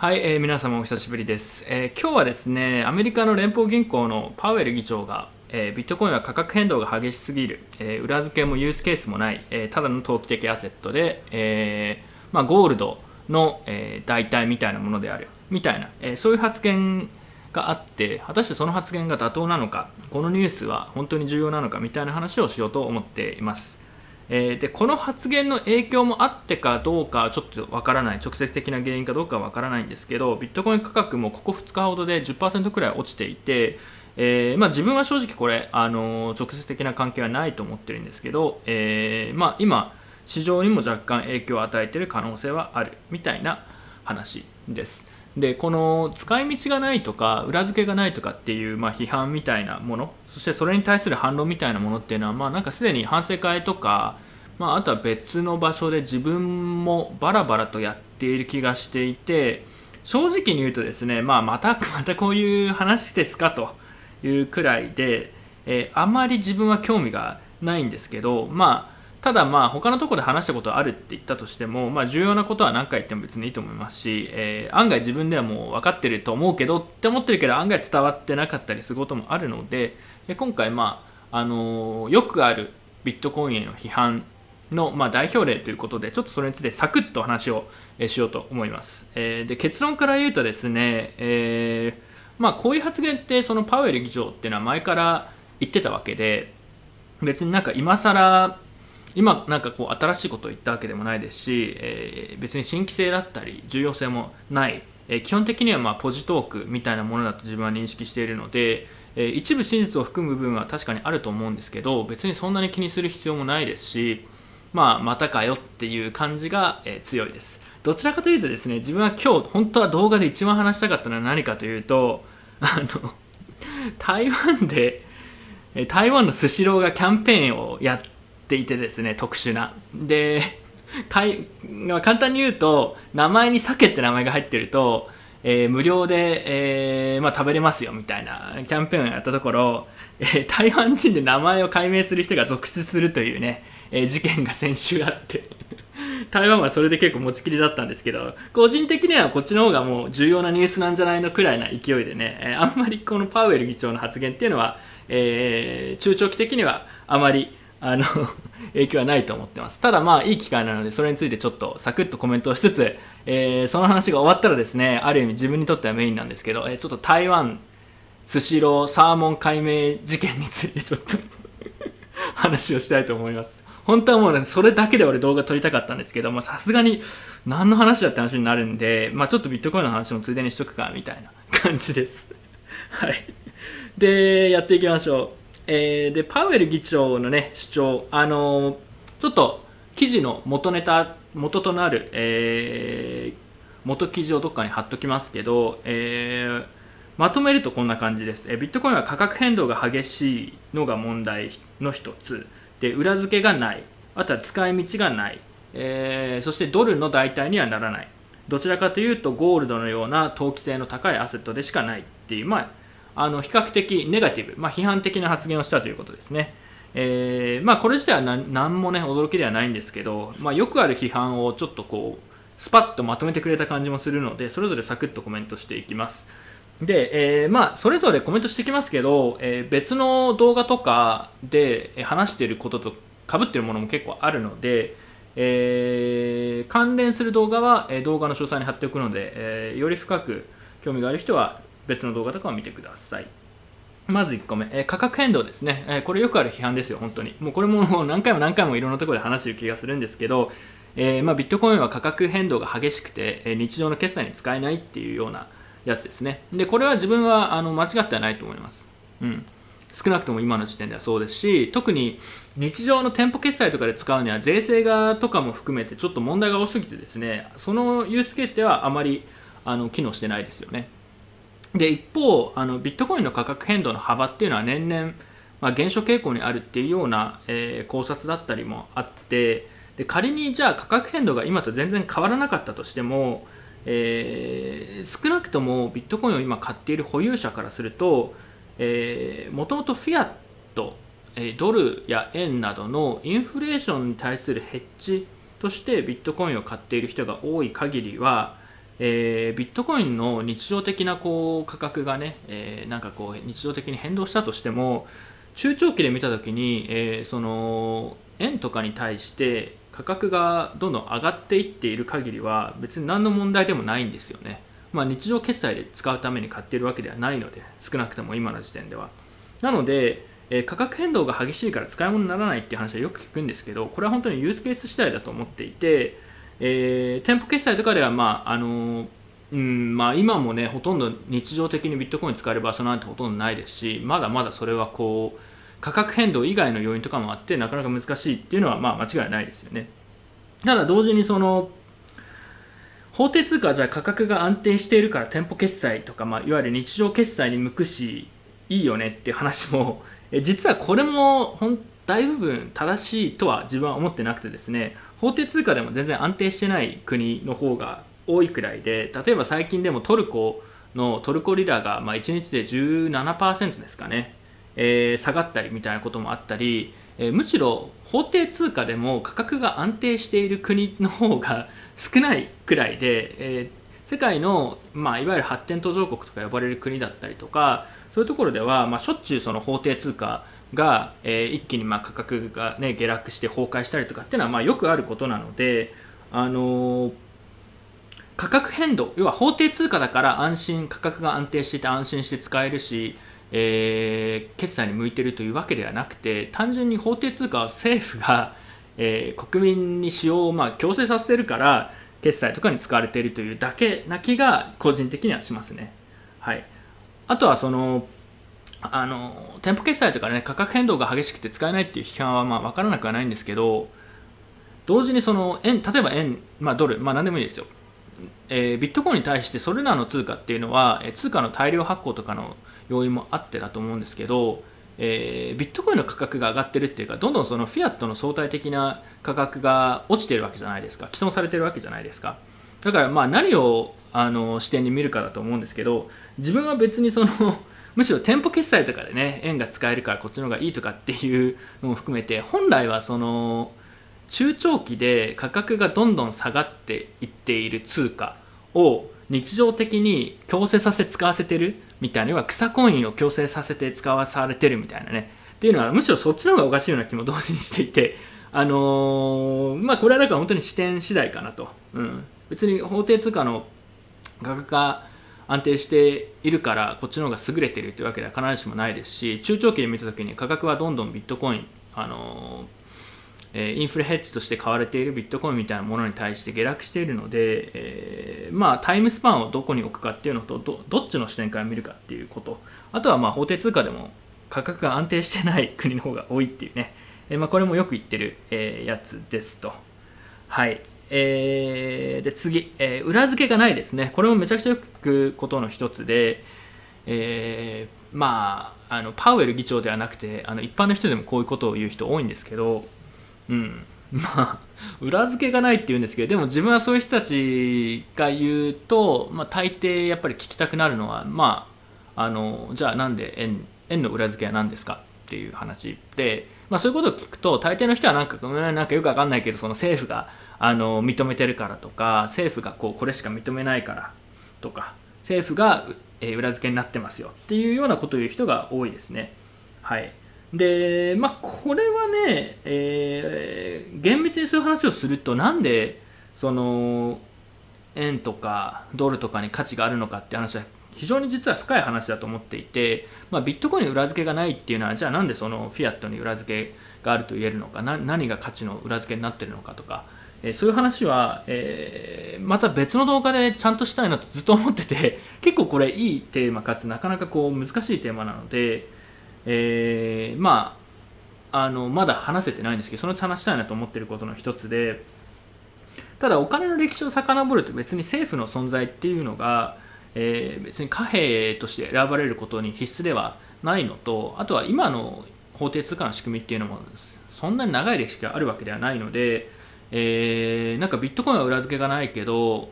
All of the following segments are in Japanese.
はい、えー、皆様お久しぶりです、えー、今日はですねアメリカの連邦銀行のパウエル議長が、えー、ビットコインは価格変動が激しすぎる、えー、裏付けもユースケースもない、えー、ただの投機的アセットで、えーまあ、ゴールドの、えー、代替みたいなものである。みたいな、えー、そういう発言があって果たしてその発言が妥当なのかこのニュースは本当に重要なのかみたいな話をしようと思っています。えー、でこの発言の影響もあってかどうかちょっとわからない直接的な原因かどうかはわからないんですけどビットコイン価格もここ2日ほどで10%くらい落ちていて、えーまあ、自分は正直これ、あの直接的な関係はないと思ってるんですけど、えまあ、今市場にも若干影響を与えている可能性はあるみたいな話です。でこの使い道がないとか裏付けがないとかっていう、まあ、批判みたいなものそしてそれに対する反論みたいなものっていうのは、まあ、なんかすでに反省会とか、まあ、あとは別の場所で自分もバラバラとやっている気がしていて正直に言うとですね、まあ、また またこういう話ですかというくらいで、えー、あまり自分は興味がないんですけどまあただまあ他のところで話したことあるって言ったとしても、まあ、重要なことは何回言っても別にいいと思いますし、えー、案外自分ではもう分かってると思うけどって思ってるけど案外伝わってなかったりすることもあるのでで今回まあ、あのー、よくあるビットコインへの批判の、まあ、代表例ということでちょっとそれについてサクッと話をしようと思います。えー、で結論から言うとですね、えーまあ、こういう発言ってそのパウエル議長っていうのは前から言ってたわけで別になんか今更今なんかこう新しいことを言ったわけでもないですし、えー、別に新規性だったり重要性もない、えー、基本的にはまあポジトークみたいなものだと自分は認識しているので、えー、一部真実を含む部分は確かにあると思うんですけど別にそんなに気にする必要もないですし、まあ、またかよっていう感じが、え強いです。どちらかというとですね自分は今日本当は動画で一番話したかったのは何かというとあの 台湾で台湾のスシローがキャンペーンをやってていてですね特殊な。でかい簡単に言うと名前に鮭って名前が入ってると、えー、無料で、えー、まあ、食べれますよみたいなキャンペーンをやったところ、えー、台湾人で名前を改名する人が続出するというね、え事件が先週あって。台湾はそれで結構持ちきりだったんですけど個人的にはこっちの方がもう重要なニュースなんじゃないのくらいな勢いでね、えあんまりこのパウエル議長の発言っていうのは、え中長期的にはあまりあの 影響はないと思ってます。ただまあいい機会なのでそれについてちょっとサクッとコメントをしつつ、えー、その話が終わったらですね、ある意味自分にとってはメインなんですけど、えー、ちょっと台湾スシローサーモン解明事件についてちょっと 話をしたいと思います。本当はもうね、それだけで俺動画撮りたかったんですけど、さすがに何の話だって話になるんで、まあちょっとビットコインの話もついでにしとくか、みたいな感じです。はい。で、やっていきましょう。えー、でパウエル議長の、ね、主張、あのー、ちょっと記事の元ネタ元となる、えー、元記事をどっかに貼っときますけど、えー、まとめるとこんな感じです、えビットコインは価格変動が激しいのが問題の一つ。で裏付けがない。あとは使い道がない、えー、そしてドルの代替にはならない。どちらかというとゴールドのような投機性の高いアセットでしかないっていう、まあ、あの比較的ネガティブ、まあ、批判的な発言をしたということですね。えー、まあ、これ自体は何もね驚きではないんですけど、まあ、よくある批判をちょっとこうスパッとまとめてくれた感じもするのでそれぞれサクッとコメントしていきます。で、えー、まあ、それぞれコメントしてきますけど、えー、別の動画とかで話していることとかぶってるものも結構あるので、え、関連する動画は、動画の詳細に貼っておくので、えより深く興味がある人は別の動画とかを見てください。まず1個目、えー、価格変動ですね、えー、これよくある批判ですよ、本当に。もうこれも何回も何回もいろんなところで話してる気がするんですけど、えー、ま、ビットコインは価格変動が激しくて、え日常の決済に使えないっていうようなやつですね。で、これは自分はあの間違ってはないと思います。うん。少なくとも今の時点ではそうですし、特に日常の店舗決済とかで使うには税制がとかも含めてちょっと問題が多すぎてですね、そのユースケースではあまりあの機能してないですよね。で一方あのビットコインの価格変動の幅っていうのは年々、まあ、減少傾向にあるっていうような、えー、考察だったりもあってで仮にじゃあ価格変動が今と全然変わらなかったとしても、えー、少なくともビットコインを今買っている保有者からするともともとフィアットドルや円などのインフレーションに対するヘッジとしてビットコインを買っている人が多い限りはえー、ビットコインの日常的なこう価格がね、えー、なんかこう日常的に変動したとしても中長期で見た時に、えー、その円とかに対して価格がどんどん上がっていっている限りは別に何の問題でもないんですよね。まあ、日常決済で使うために買っているわけではないので少なくとも今の時点では。なので、えー、価格変動が激しいから使い物にならないっていう話はよく聞くんですけどこれは本当にユースケース次第だと思っていて、えー、店舗決済とかでは、まああのうんまあ、今もねほとんど日常的にビットコイン使える場所なんてほとんどないですしまだまだそれはこう価格変動以外の要因とかもあってなかなか難しいっていうのはまあ間違いないですよね。ただ同時にその法定通貨はじゃあ価格が安定しているから店舗決済とか、まあ、いわゆる日常決済に向くしいいよねっていう話も 実はこれも大部分正しいとは自分は思ってなくてですね法定通貨でも全然安定してない国の方が多いくらいで例えば最近でもトルコのトルコリラがま1日で17%ですかね、えー、下がったりみたいなこともあったり、えー、むしろ法定通貨でも価格が安定している国の方が少ないくらいで、えー、世界の、まあ、いわゆる発展途上国とか呼ばれる国だったりとかそういうところでは、まあ、しょっちゅうその法定通貨が、えー、一気にまあ価格が、ね、下落して崩壊したりとかっていうのはまあよくあることなので、あのー、価格変動要は法定通貨だから安心価格が安定していて安心して使えるし、えー、決済に向いてるというわけではなくて単純に法定通貨は政府が、えー、国民に使用をまあ強制させてるから決済とかに使われているというだけな気が個人的にはしますね。はい、あとはそのあの店舗決済とかね価格変動が激しくて使えないっていう批判はまあ分からなくはないんですけど同時にその円例えば円、まあ、ドル、まあ、何でもいいですよ、えー、ビットコインに対してそれらの通貨っていうのはえ通貨の大量発行とかの要因もあってだと思うんですけど、えー、ビットコインの価格が上がってるっていうかどんどんそのフィアットの相対的な価格が落ちてるわけじゃないですか。既存されてるわけじゃないですか。だからまあ何をあの視点に見るかだと思うんですけど自分は別にそのむしろ店舗決済とかでね円が使えるからこっちの方がいいとかっていうのも含めて本来はその中長期で価格がどんどん下がっていっている通貨を日常的に強制させて使わせてるみたいな要は草コインを強制させて使わされてるみたいなね。っていうのはむしろそっちの方がおかしいような気も同時にしていてあのー、まあこれはだから本当に視点次第かなと、うん、別に法定通貨の価格が安定しているからこっちの方が優れているというわけでは必ずしもないですし中長期で見た時に価格はどんどんビットコイン、あのえインフレヘッジとして買われているビットコインみたいなものに対して下落しているので、えー、まあタイムスパンをどこに置くかっていうのとどどっちの視点から見るかっていうこと。あとはまあ法定通貨でも価格が安定してない国の方が多いっていうね、えー、まあ、これもよく言ってる、えー、やつですと。はい。えー、で次、えー、裏付けがないですね。これもめちゃくちゃよく聞くことの一つで、えー、まああのパウエル議長ではなくてあの一般の人でもこういうことを言う人多いんですけど、うん、まあ裏付けがないって言うんですけどでも自分はそういう人たちが言うと、まあ、大抵やっぱり聞きたくなるのはまああのじゃあなんで円円の裏付けは何ですかっていう話で、まあ、そういうことを聞くと大抵の人はなんかなんかよくわかんないけどその政府があの認めてるからとか政府がこうこれしか認めないからとか政府が、え裏付けになってますよっていうようなことを言う人が多いですね。はい、でまあこれはね、えー、厳密にそういう話をするとなんでその円とかドルとかに価値があるのかって話は非常に実は深い話だと思っていて、まあ、ビットコインに裏付けがないっていうのはじゃあなんでそのフィアットに裏付けがあると言えるのか何が価値の裏付けになってるのかとかえそういう話は、えー、また別の動画でちゃんとしたいなとずっと思ってて 結構これいいテーマかつなかなかこう難しいテーマなので、えー、まああのまだ話せてないんですけどその話したいなと思ってることの一つでただお金の歴史を遡ると別に政府の存在っていうのが、えー、別に貨幣として選ばれることに必須ではないのとあとは今の法定通貨の仕組みっていうのもそんなに長い歴史があるわけではないのでえー、なんかビットコインは裏付けがないけど、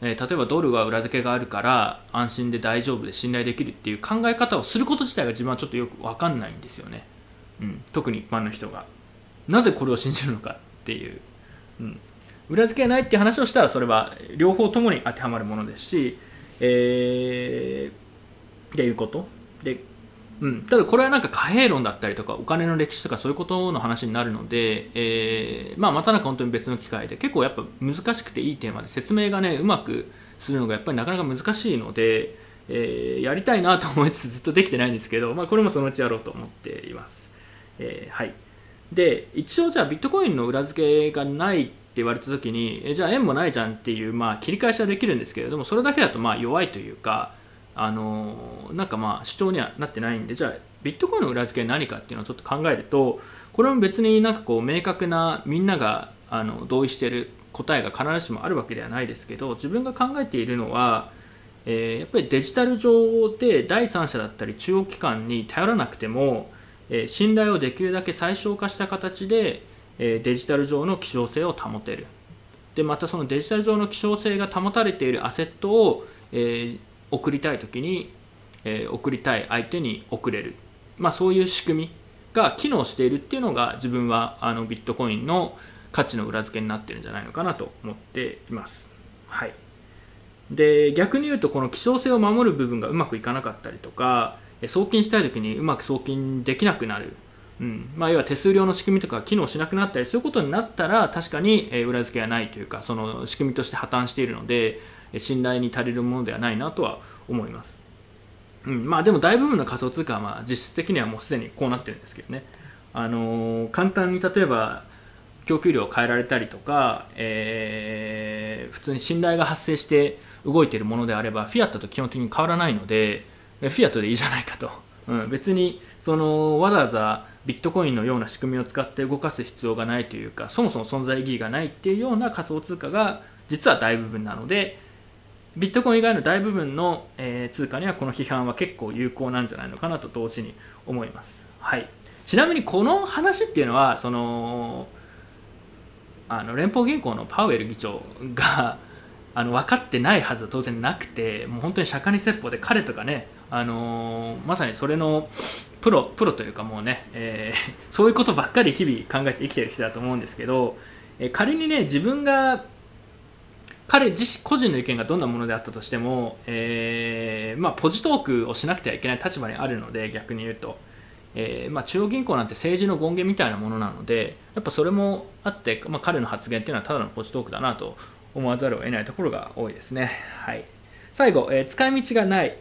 えー、例えばドルは裏付けがあるから安心で大丈夫で信頼できるっていう考え方をすること自体が自分はちょっとよく分かんないんですよね、うん、特に一般の人が。なぜこれを信じるのかっていう、うん、裏付けがないっていう話をしたらそれは両方ともに当てはまるものですし、えー、っていうこと、うん、ただこれはなんか貨幣論だったりとかお金の歴史とかそういうことの話になるので、えーまあ、またなんか本当に別の機会で結構やっぱ難しくていいテーマで説明がねうまくするのがやっぱりなかなか難しいので、えー、やりたいなと思いつつずっとできてないんですけど、まあ、これもそのうちやろうと思っています。えー、はいで一応じゃあビットコインの裏付けがないって言われた時にえじゃあ円もないじゃんっていう、まあ、切り返しはできるんですけれどもそれだけだとまあ弱いというかあのなんかまあ主張にはなってないんでじゃあビットコインの裏付け何かっていうのをちょっと考えるとこれも別になんかこう明確なみんながあの同意してる答えが必ずしもあるわけではないですけど自分が考えているのは、えー、やっぱりデジタル上で第三者だったり中央機関に頼らなくてもえ信頼をできるだけ最小化した形で、えデジタル上の希少性を保てる。でまたそのデジタル上の希少性が保たれているアセットを、え送りたい時に、え送りたい相手に送れる、まあ、そういう仕組みが機能しているっていうのが自分はあのビットコインの価値の裏付けになってるんじゃないのかなと思っています。はい。で逆に言うとこの希少性を守る部分がうまくいかなかったりとか送金したい時にうまく送金できなくなる、うん。まあ、要は手数料の仕組みとか機能しなくなったりそういうことになったら確かに裏付けがないというかその仕組みとして破綻しているので信頼に足りるものではないなとは思います、うんまあ、でも大部分の仮想通貨はまあ実質的にはもうすでにこうなってるんですけどね、あのー、簡単に例えば供給量を変えられたりとか、えー、普通に信頼が発生して動いているものであればフィアットと基本的に変わらないのでフィアットでいいじゃないかと、うん、別にそのわざわざビットコインのような仕組みを使って動かす必要がないというかそもそも存在意義がないっていうような仮想通貨が実は大部分なのでビットコイン以外の大部分の、え、通貨にはこの批判は結構有効なんじゃないのかなと同時に思います。はい、ちなみにこの話っていうのはそのあの連邦銀行のパウエル議長があの分かってないはずは当然なくてもう本当に釈迦に説法で彼とかねあの、まさにそれのプロプロというかもうね、えー、そういうことばっかり日々考えて生きてる人だと思うんですけど、え、仮にね自分が彼自身個人の意見がどんなものであったとしても、えーまあ、ポジトークをしなくてはいけない立場にあるので逆に言うと、えーまあ、中央銀行なんて政治の権限みたいなものなのでやっぱそれもあって、まあ、彼の発言っていうのはただのポジトークだなと思わざるを得ないところが多いですね。はい、最後、えー、使い道がない。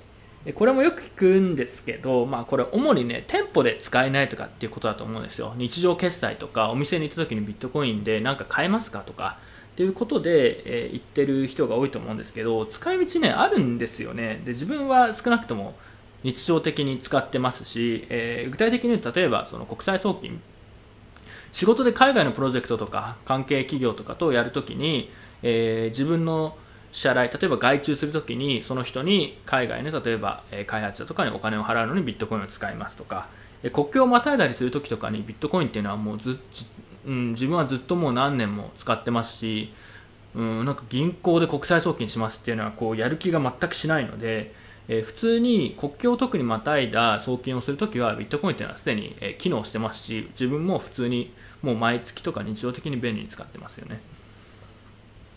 これもよく聞くんですけど、まあ、これ主にね店舗で使えないとかっていうことだと思うんですよ。日常決済とかお店に行った時にビットコインで何か買えますかとか。っていうことで、えー、言ってる人が多いと思うんですけど使い道ねあるんですよね。で自分は少なくとも日常的に使ってますし、えー、具体的に言うと例えばその国際送金。仕事で海外のプロジェクトとか関係企業とかとやるときに、えー、自分の支払い例えば外注するときにその人に海外の例えば開発者とかにお金を払うのにビットコインを使いますとか国境をまたいだりするときとかにビットコインっていうのはもうず、うん、自分はずっともう何年も使ってますし、うん、なんか銀行で国際送金しますっていうのはこうやる気が全くしないので、えー、普通に国境を特にまたいだ送金をするときはビットコインっていうのはすでに、え機能してますし自分も普通にもう毎月とか日常的に便利に使ってますよね。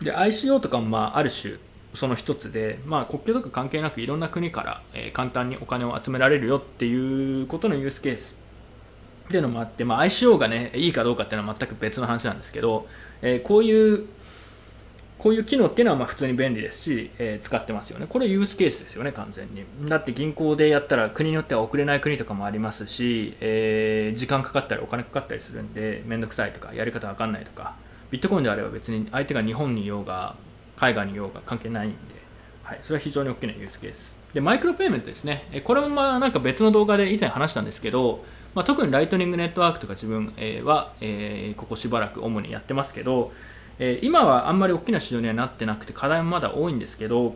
で ICO とかもまあある種その一つで、まあ、国境とか関係なくいろんな国から、え、簡単にお金を集められるよっていうことのユースケースっていうのもあって、まあ、ICO がねいいかどうかっていうのは全く別の話なんですけど、えー、こういうこういう機能っていうのはまあ普通に便利ですし、えー、使ってますよね。これユースケースですよね、完全に。だって銀行でやったら国によっては送れない国とかもありますし、えー、時間かかったりお金かかったりするんで、めんどくさいとか、やり方わかんないとか、ビットコインであれば別に相手が日本にいようが、海外にいようが関係ないんで、はい、それは非常に大きなユースケース。で、マイクロペイメントですね。これもまあなんか別の動画で以前話したんですけど、まあ、特にライトニングネットワークとか自分は、えー、ここしばらく主にやってますけど、え今はあんまり大きな市場にはなってなくて課題もまだ多いんですけど、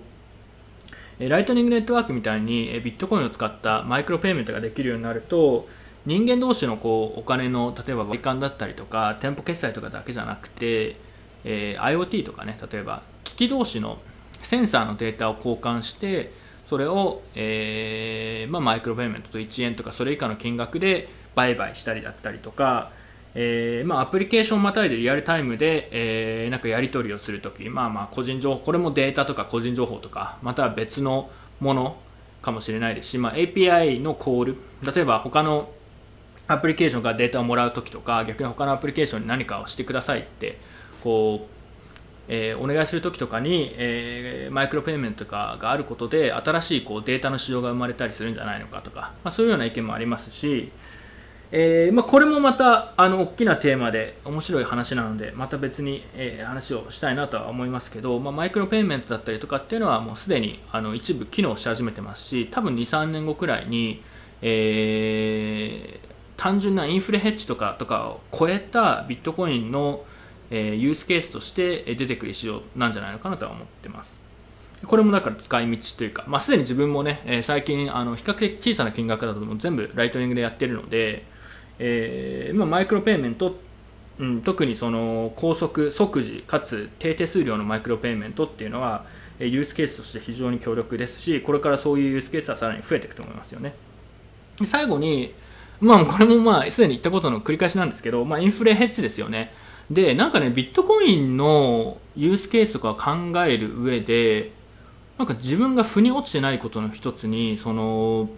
えライトニングネットワークみたいに、えビットコインを使ったマイクロペイメントができるようになると人間同士のこうお金の例えば割り勘だったりとか店舗決済とかだけじゃなくて、えー、IoT とかね例えば機器同士のセンサーのデータを交換してそれを、えーまあ、マイクロペイメントと1円とかそれ以下の金額で売買したりだったりとかえーまあ、アプリケーションをまたいでリアルタイムで、えー、なんかやり取りをするとき、まあまあ個人情報、これもデータとか個人情報とか、または別のものかもしれないですし、まあ、API のコール、例えば他のアプリケーションからデータをもらうときとか、逆に他のアプリケーションに何かをしてくださいって、こう、えー、お願いするときとかに、えー、マイクロペイメントとかがあることで、新しいこうデータの市場が生まれたりするんじゃないのかとか、まあ、そういうような意見もありますし、えー、まあ、これもまたあの大きなテーマで面白い話なのでまた別に、え、話をしたいなとは思いますけど、まあ、マイクロペイメントだったりとかっていうのはもうすでにあの一部機能し始めてますし多分23年後くらいに、えー、単純なインフレヘッジとかとかを超えたビットコインの、えー、ユースケースとして出てくる仕様なんじゃないのかなとは思ってます。これもだから使い道というか、まあ、すでに自分もね、えー、最近あの比較的小さな金額だとも全部ライトニングでやってるので、えーまあ、マイクロペイメント、うん、特にその高速即時かつ低手数料のマイクロペイメントっていうのはユースケースとして非常に強力ですしこれからそういうユースケースはさらに増えていくと思いますよね最後にまあこれもまあすでに言ったことの繰り返しなんですけど、まあ、インフレヘッジですよねでなんかねビットコインのユースケースとか考える上でなんか自分が腑に落ちてないことの一つにその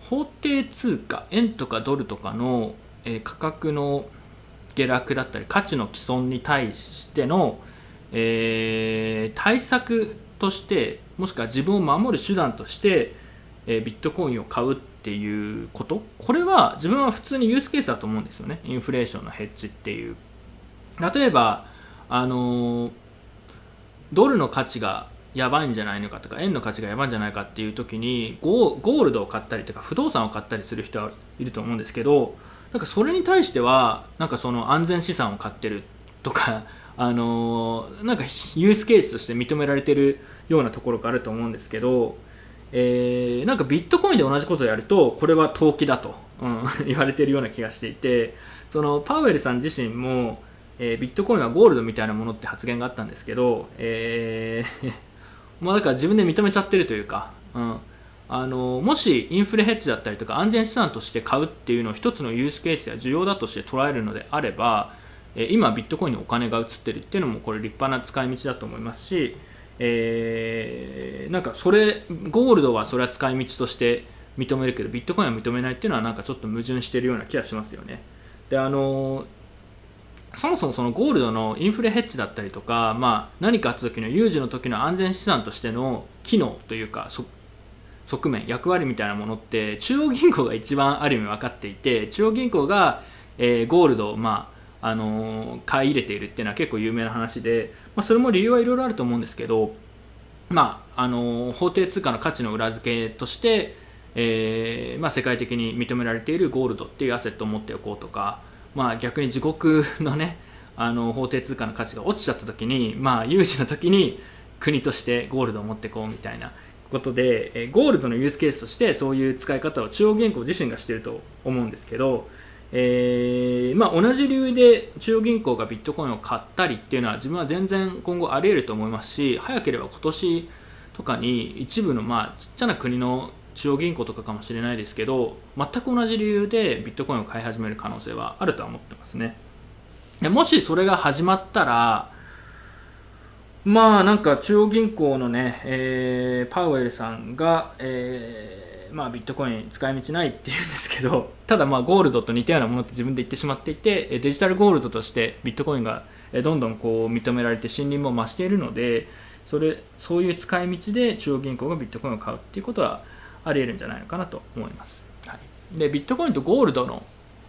法定通貨円とかドルとかの、えー、価格の下落だったり価値の毀損に対しての、えー、対策としてもしくは自分を守る手段として、え、ビットコインを買うっていうこと？これは自分は普通にユースケースだと思うんですよね。インフレーションのヘッジっていう。例えばあのドルの価値がやばいんじゃないのかとか円の価値がやばいんじゃないかっていう時にゴールドを買ったりとか不動産を買ったりする人はいると思うんですけどなんかそれに対してはなんかその安全資産を買ってるとか あの、なんかユースケースとして認められてるようなところがあると思うんですけど、えー、なんかビットコインで同じことをやるとこれは投機だと、うん、言われているような気がしていてそのパウエルさん自身も、えー、ビットコインはゴールドみたいなものって発言があったんですけど、えー まあ、だから自分で認めちゃってるというか、うん、あのもしインフレヘッジだったりとか安全資産として買うっていうのを一つのユースケースや需要だとして捉えるのであれば、今ビットコインにお金が移ってるっていうのもこれ立派な使い道だと思いますし、えー、なんかそれゴールドはそれは使い道として認めるけどビットコインは認めないっていうのはなんかちょっと矛盾してるような気がしますよね。であのそもそもそのゴールドのインフレヘッジだったりとか、まあ、何かあった時の有事の時の安全資産としての機能というか側面役割みたいなものって中央銀行が一番ある意味分かっていて中央銀行が、えー、ゴールドを、まああの、買い入れているっていうのは結構有名な話で、まあ、それも理由はいろいろあると思うんですけど、まああの、法定通貨の価値の裏付けとして、えーまあ、世界的に認められているゴールドっていうアセットを持っておこうとかまあ、逆に自国のねあの法定通貨の価値が落ちちゃった時に、まあ、有事の時に国としてゴールドを持ってこうみたいな。ことで、えゴールドのユースケースとしてそういう使い方を中央銀行自身がしてると思うんですけど、えー、まあ、同じ理由で中央銀行がビットコインを買ったりっていうのは自分は全然今後あり得ると思いますし早ければ今年とかに一部のまあちっちゃな国の中央銀行とかかもしれないですけど全く同じ理由でビットコインを買い始める可能性はあるとは思ってますね。もしそれが始まったらまあなんか中央銀行のね、えー、パウエルさんが、えー、まあ、ビットコイン使い道ないって言うんですけどただまあゴールドと似たようなものって自分で言ってしまっていてデジタルゴールドとしてビットコインがどんどんこう認められて信任も増しているのでそれそういう使い道で中央銀行がビットコインを買うっていうことはありえるんじゃないのかなと思います。はい、でビットコインとゴールドの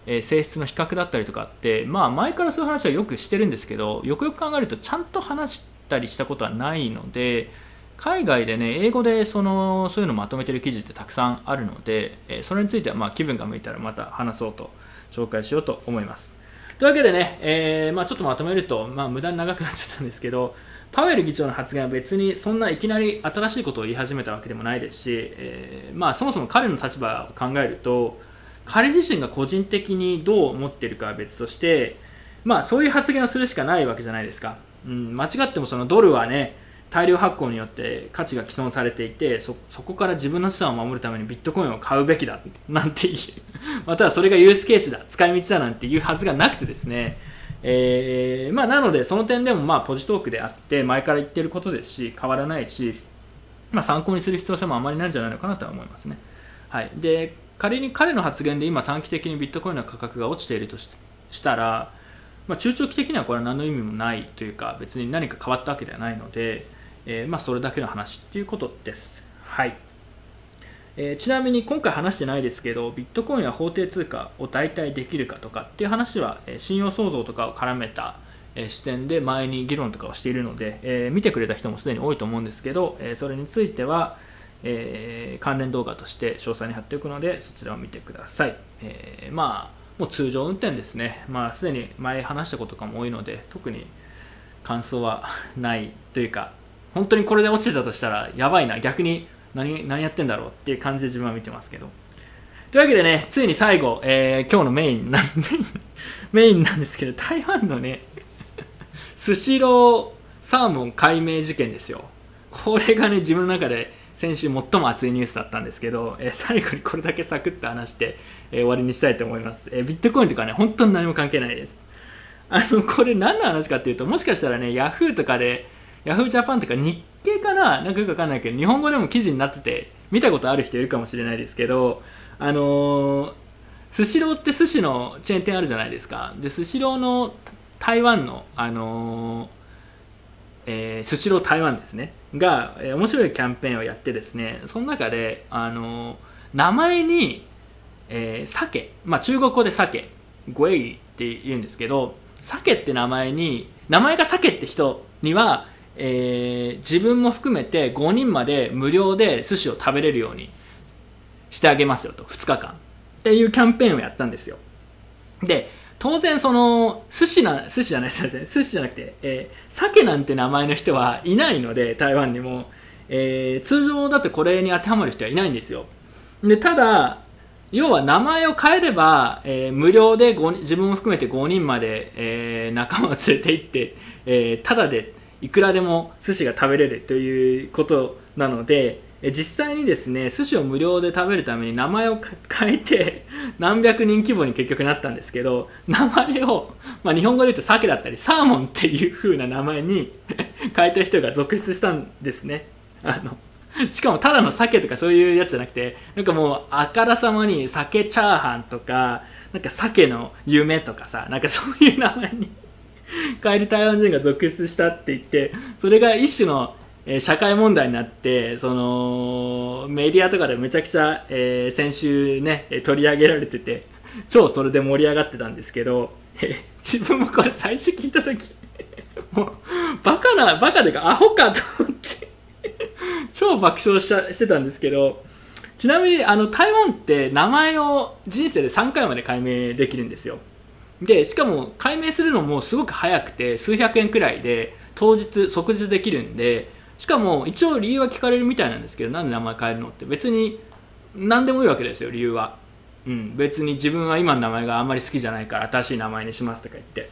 性質の比較だったりとかって、まあ、前からそういう話はよくしてるんですけどよくよく考えるとちゃんと話したりしたことはないので海外でね英語でそのそういうのをまとめてる記事ってたくさんあるので、えそれについてはま気分が向いたらまた話そうと紹介しようと思います。というわけでね、えー、まあ、ちょっとまとめると、まあ、無駄に長くなっちゃったんですけどパウエル議長の発言は別にそんないきなり新しいことを言い始めたわけでもないですし、えー、まあ、そもそも彼の立場を考えると彼自身が個人的にどう思っているかは別として、まあ、そういう発言をするしかないわけじゃないですか、うん、間違ってもそのドルはね大量発行によって価値が毀損されていてそこから自分の資産を守るためにビットコインを買うべきだなんていう。またはそれがユースケースだ使い道だなんていうはずがなくてですね。えー、まあ、なのでその点でもまあポジトークであって前から言ってることですし変わらないし、まあ、参考にする必要性もあまりないんじゃないのかなとは思いますね。はい、で仮に彼の発言で今短期的にビットコインの価格が落ちているとしたら、まあ、中長期的にはこれは何の意味もないというか別に何か変わったわけではないので、えー、まあ、それだけの話っていうことです。はい。えー、ちなみに今回話してないですけどビットコインは法定通貨を代替できるかとかっていう話は、えー、信用創造とかを絡めた、えー、視点で前に議論とかをしているので、え見てくれた人もすでに多いと思うんですけど、えそれについては、え関連動画として詳細に貼っておくのでそちらを見てください、えまあもう通常運転ですね。まあすでに前話したことかも多いので特に感想はないというか本当にこれで落ちてたとしたらやばいな。逆に何何やってんだろうっていう感じで自分は見てますけど。というわけでねついに最後、えー、今日のメインなん メインなんですけど台湾のねスシローサーモン解明事件ですよ。これがね自分の中で先週最も熱いニュースだったんですけど、えー、最後にこれだけサクッと話して、えー、終わりにしたいと思います、えビットコインとかね本当に何も関係ないです。あのこれ何の話かっていうともしかしたらね Yahoo とかで Yahoo! ジャパンとか日系かななんかよくわかんないけど、日本語でも記事になってて、見たことある人いるかもしれないですけど、あのー、スシローって寿司のチェーン店あるじゃないですか。で、スシローの台湾の、あのー、えー、スシロー台湾ですね。が、えー、面白いキャンペーンをやってですね、その中で、あのー、名前に、えー、鮭、まあ中国語で鮭、ゴエイって言うんですけど、鮭って名前に、名前が鮭って人には、えー、自分も含めて5人まで無料で寿司を食べれるようにしてあげますよと2日間。っていうキャンペーンをやったんですよ。で当然その寿司な寿司じゃないですね寿司じゃなくて、えー、鮭なんて名前の人はいないので台湾にも、えー、通常だとこれに当てはまる人はいないんですよ。でただ要は名前を変えれば、えー、無料で自分も含めて5人まで、えー、仲間を連れて行って、えー、ただでいくらでも寿司が食べれるということなので実際にですね寿司を無料で食べるために名前を変えて 何百人規模に結局なったんですけど名前を、まあ、日本語で言うと鮭だったりサーモンっていう風な名前に 変えた人が続出したんですね。あのしかもただの鮭とかそういうやつじゃなくてなんかもうあからさまに鮭チャーハンとかなんか鮭の夢とかさなんかそういう名前に帰り台湾人が続出したって言ってそれが一種の、え、社会問題になってそのメディアとかでめちゃくちゃ、えー、先週ね取り上げられてて超それで盛り上がってたんですけど、えー、自分もこれ最初聞いた時もうバカなバカでかアホかと思って超爆笑ししてたんですけどちなみにあの台湾って名前を人生で3回まで解明できるんですよ。でしかも解明するのもすごく早くて数百円くらいで当日即日できるんでしかも一応理由は聞かれるみたいなんですけどなんで名前変えるのって。別に何でもいいわけですよ理由は、うん、別に自分は今の名前があんまり好きじゃないから新しい名前にしますとか言って。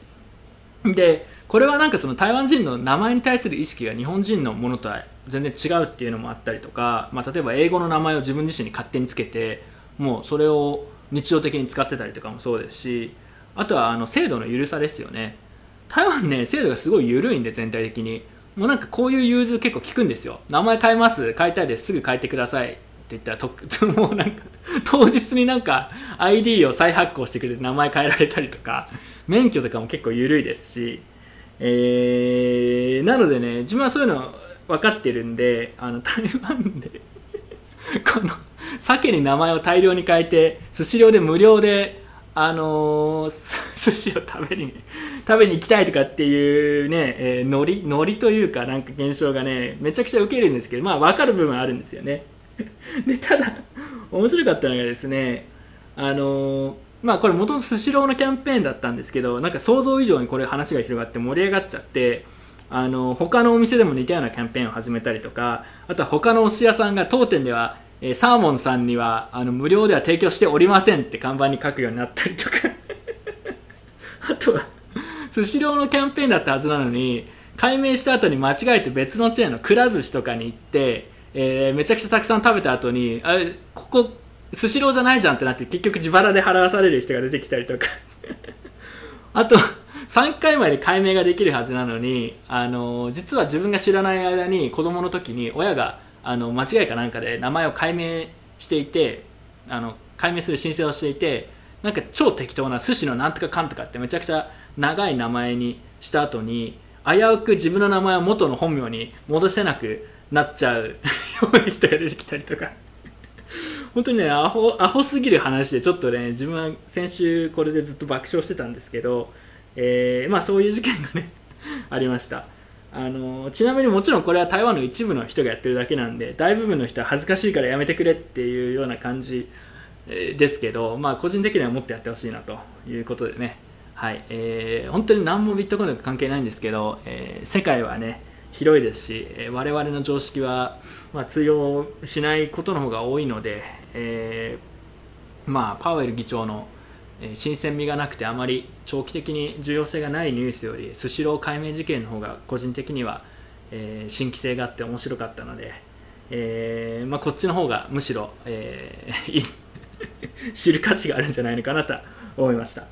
でこれはなんかその台湾人の名前に対する意識が日本人のものとは全然違うっていうのもあったりとか、まあ、例えば英語の名前を自分自身に勝手につけてもうそれを日常的に使ってたりとかもそうですしあとはあの制度の緩さですよね。台湾ね制度がすごい緩いんで全体的に。もうなんかこういう融通結構聞くんですよ。名前変えます変えたいですすぐ変えてください。って言ったらと もうなんか当日になんか ID を再発行してくれて名前変えられたりとか免許とかも結構緩いですし。えー、なのでね自分はそういうの分かってるんであの台湾で この鮭に名前を大量に変えてスシローで無料であのー、寿司を食べに食べに行きたいとかっていうね、えー、ノリノリというかなんか現象がねめちゃくちゃ受けるんですけどまあ分かる部分あるんですよね。でただ面白かったのがですねあのー、まあこれ元々スシローのキャンペーンだったんですけどなんか想像以上にこれ話が広がって盛り上がっちゃってあの他のお店でも似たようなキャンペーンを始めたりとかあとは他のお寿司屋さんが当店ではえサーモンさんにはあの無料では提供しておりませんって看板に書くようになったりとか。あとはスシローのキャンペーンだったはずなのに解明した後に間違えて別のチェーンのくら寿司とかに行って、えーめちゃくちゃたくさん食べた後にあここスシローじゃないじゃんってなって結局自腹で払わされる人が出てきたりとか。あと3回まで解明ができるはずなのに、あの実は自分が知らない間に子供の時に親があの間違いかなんかで名前を解明していてあの解明する申請をしていてなんか超適当な寿司のなんとかかんとかってめちゃくちゃ長い名前にした後に危うく自分の名前を元の本名に戻せなくなっちゃう ような人が出てきたりとか。本当にねアホアホすぎる話でちょっとね自分は先週これでずっと爆笑してたんですけど、えーまあそういう事件がねありました。あのちなみにもちろんこれは台湾の一部の人がやってるだけなんで大部分の人は恥ずかしいからやめてくれっていうような感じですけど、まあ、個人的にはもっとやってほしいなということでね、はい。えー本当に何もビットコインと関係ないんですけど、えー世界はね広いですし、えー我々の常識は、まあ、通用しないことの方が多いので、えーまあ、パウエル議長の、新鮮味がなくてあまり長期的に重要性がないニュースよりスシロー解明事件の方が個人的には、えー新規性があって面白かったので、えーまあ、こっちの方がむしろ、えー 知る価値があるんじゃないのかなと思いました。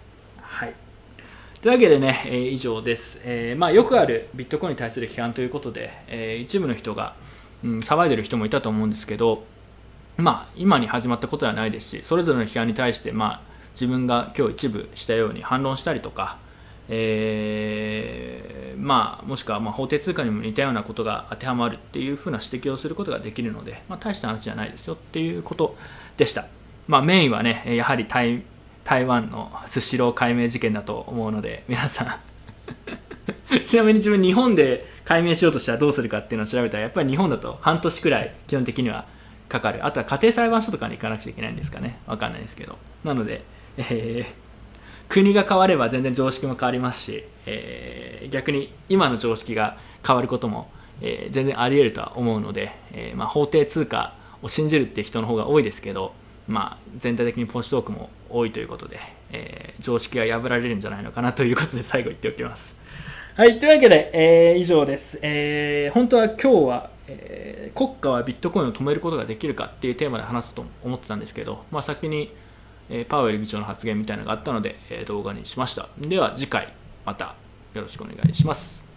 はいというわけでね、えー以上です、えーまあ、よくあるビットコインに対する批判ということで、えー一部の人が、うん、騒いでる人もいたと思うんですけど、まあ、今に始まったことではないですしそれぞれの批判に対して、まあ、自分が今日一部したように反論したりとか、えーまあ、もしくはまあ法定通貨にも似たようなことが当てはまるっていうふうな指摘をすることができるので、まあ、大した話じゃないですよっていうことでした。まあ、メインはねやはり台台湾のスシロー解明事件だと思うので皆さん。ちなみに自分日本で解明しようとしたらどうするかっていうのを調べたらやっぱり日本だと半年くらい基本的にはかかる。あとは家庭裁判所とかに行かなくちゃいけないんですかね。わかんないですけど。なので、えー国が変われば全然常識も変わりますし、えー逆に今の常識が変わることも、えー全然あり得るとは思うので、えまあ、法定通貨を信じるって人の方が多いですけど、まあ、全体的にポチトークも多いということで、え常識が破られるんじゃないのかなということで 最後言っておきます。はい、というわけで、えー以上です。え本当は今日は、えー国家はビットコインを止めることができるかっていうテーマで話すと思ってたんですけど、まあ、先に、えパウエル議長の発言みたいなのがあったので、え動画にしました。では次回またよろしくお願いします。